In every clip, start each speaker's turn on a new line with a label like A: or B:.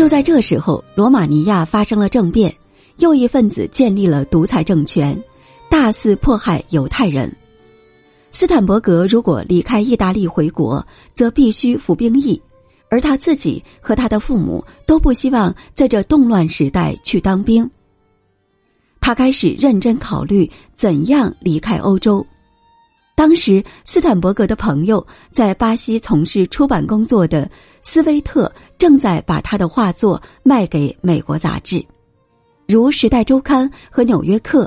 A: 就在这时候，罗马尼亚发生了政变，右翼分子建立了独裁政权，大肆迫害犹太人。斯坦伯格如果离开意大利回国，则必须服兵役，而他自己和他的父母都不希望在这动乱时代去当兵。他开始认真考虑怎样离开欧洲。当时，斯坦伯格的朋友在巴西从事出版工作的斯威特正在把他的画作卖给美国杂志，如《时代周刊》和《纽约客》。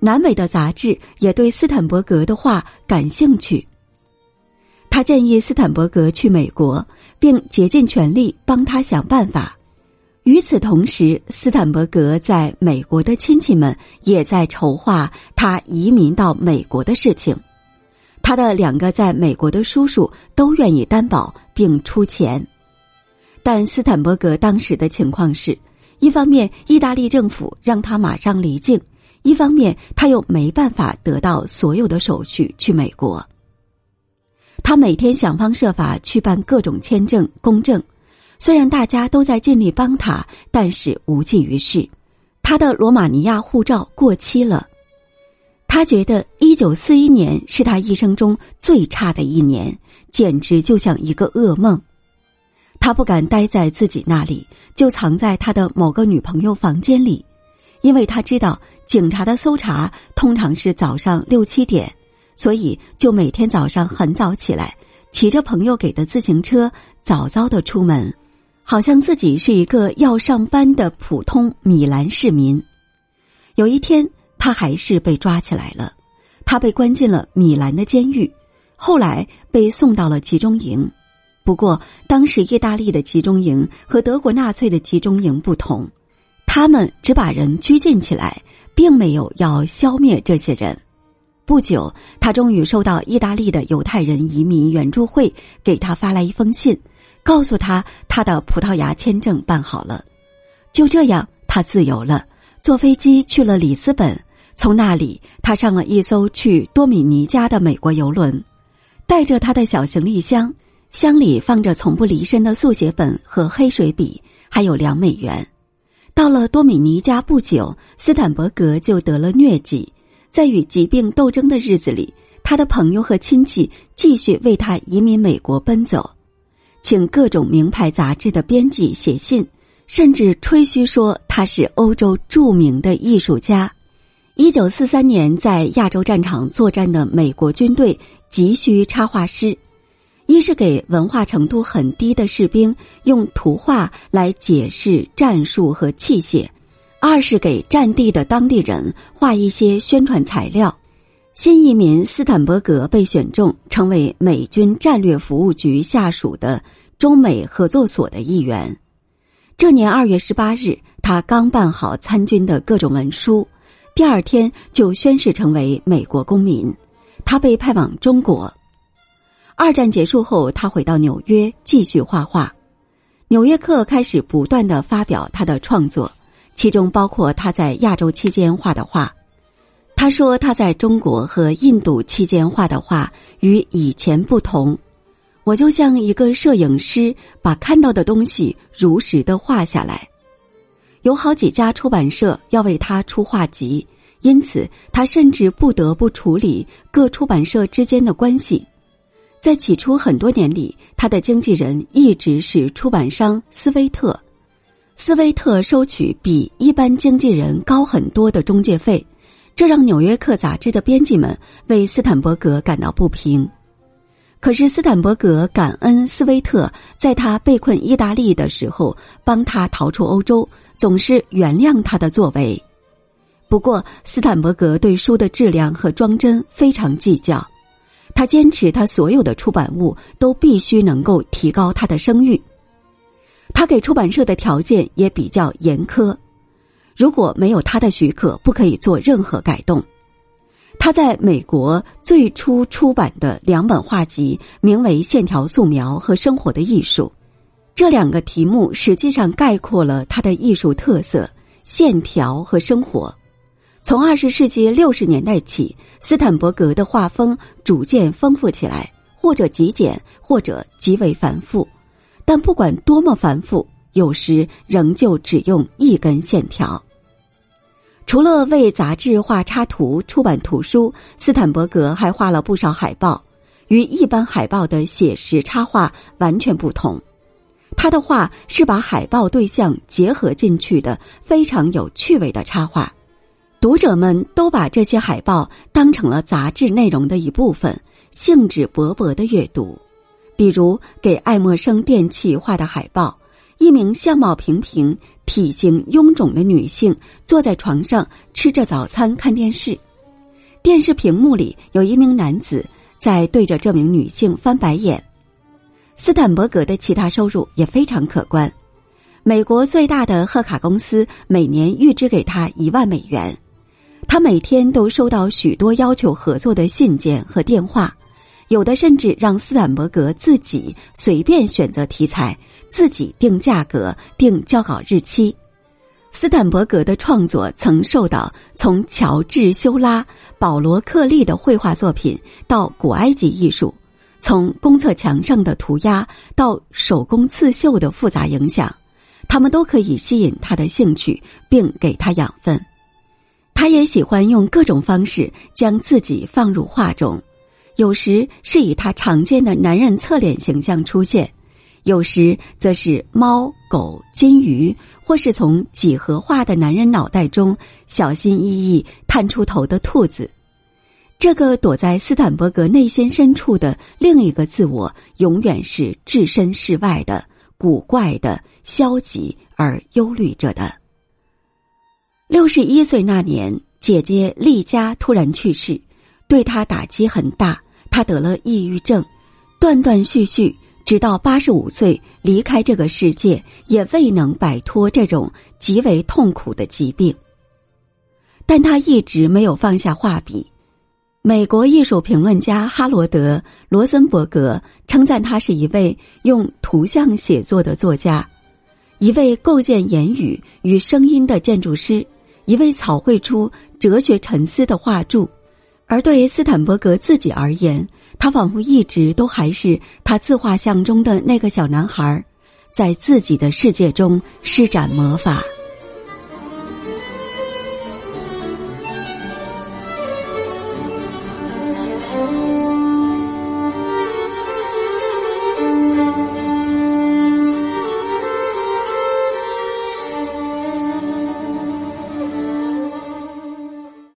A: 南美的杂志也对斯坦伯格的画感兴趣。他建议斯坦伯格去美国，并竭尽全力帮他想办法。与此同时，斯坦伯格在美国的亲戚们也在筹划他移民到美国的事情。他的两个在美国的叔叔都愿意担保并出钱，但斯坦伯格当时的情况是：一方面，意大利政府让他马上离境。一方面，他又没办法得到所有的手续去美国。他每天想方设法去办各种签证、公证，虽然大家都在尽力帮他，但是无济于事。他的罗马尼亚护照过期了，他觉得一九四一年是他一生中最差的一年，简直就像一个噩梦。他不敢待在自己那里，就藏在他的某个女朋友房间里。因为他知道警察的搜查通常是早上六七点，所以就每天早上很早起来，骑着朋友给的自行车，早早的出门，好像自己是一个要上班的普通米兰市民。有一天，他还是被抓起来了，他被关进了米兰的监狱，后来被送到了集中营。不过，当时意大利的集中营和德国纳粹的集中营不同。他们只把人拘禁起来，并没有要消灭这些人。不久，他终于收到意大利的犹太人移民援助会给他发来一封信，告诉他他的葡萄牙签证办好了。就这样，他自由了，坐飞机去了里斯本。从那里，他上了一艘去多米尼加的美国游轮，带着他的小行李箱，箱里放着从不离身的速写本和黑水笔，还有两美元。到了多米尼加不久，斯坦伯格就得了疟疾。在与疾病斗争的日子里，他的朋友和亲戚继续为他移民美国奔走，请各种名牌杂志的编辑写信，甚至吹嘘说他是欧洲著名的艺术家。一九四三年，在亚洲战场作战的美国军队急需插画师。一是给文化程度很低的士兵用图画来解释战术和器械，二是给战地的当地人画一些宣传材料。新移民斯坦伯格被选中成为美军战略服务局下属的中美合作所的一员。这年二月十八日，他刚办好参军的各种文书，第二天就宣誓成为美国公民。他被派往中国。二战结束后，他回到纽约继续画画，《纽约客》开始不断的发表他的创作，其中包括他在亚洲期间画的画。他说他在中国和印度期间画的画与以前不同。我就像一个摄影师，把看到的东西如实的画下来。有好几家出版社要为他出画集，因此他甚至不得不处理各出版社之间的关系。在起初很多年里，他的经纪人一直是出版商斯威特。斯威特收取比一般经纪人高很多的中介费，这让《纽约客》杂志的编辑们为斯坦伯格感到不平。可是斯坦伯格感恩斯威特在他被困意大利的时候帮他逃出欧洲，总是原谅他的作为。不过，斯坦伯格对书的质量和装帧非常计较。他坚持，他所有的出版物都必须能够提高他的声誉。他给出版社的条件也比较严苛，如果没有他的许可，不可以做任何改动。他在美国最初出版的两本画集，名为《线条素描》和《生活的艺术》，这两个题目实际上概括了他的艺术特色：线条和生活。从二十世纪六十年代起，斯坦伯格的画风逐渐丰富起来，或者极简，或者极为繁复。但不管多么繁复，有时仍旧只用一根线条。除了为杂志画插图、出版图书，斯坦伯格还画了不少海报。与一般海报的写实插画完全不同，他的画是把海报对象结合进去的，非常有趣味的插画。读者们都把这些海报当成了杂志内容的一部分，兴致勃勃的阅读。比如给爱默生电器画的海报，一名相貌平平、体型臃肿的女性坐在床上吃着早餐看电视，电视屏幕里有一名男子。在对着这名女性翻白眼，斯坦伯格的其他收入也非常可观。美国最大的贺卡公司每年预支给他一万美元，他每天都收到许多要求合作的信件和电话，有的甚至让斯坦伯格自己随便选择题材，自己定价格、定交稿日期。斯坦伯格的创作曾受到从乔治·修拉、保罗·克利的绘画作品到古埃及艺术，从公厕墙上的涂鸦到手工刺绣的复杂影响，他们都可以吸引他的兴趣，并给他养分。他也喜欢用各种方式将自己放入画中，有时是以他常见的男人侧脸形象出现。有时则是猫、狗、金鱼，或是从几何化的男人脑袋中小心翼翼探出头的兔子。这个躲在斯坦伯格内心深处的另一个自我，永远是置身事外的、古怪的、消极而忧虑着的。六十一岁那年，姐姐丽佳突然去世，对他打击很大。他得了抑郁症，断断续续。直到八十五岁离开这个世界，也未能摆脱这种极为痛苦的疾病。但他一直没有放下画笔。美国艺术评论家哈罗德·罗森伯格称赞他是一位用图像写作的作家，一位构建言语与声音的建筑师，一位草绘出哲学沉思的画柱。而对于斯坦伯格自己而言，他仿佛一直都还是他自画像中的那个小男孩，在自己的世界中施展魔法。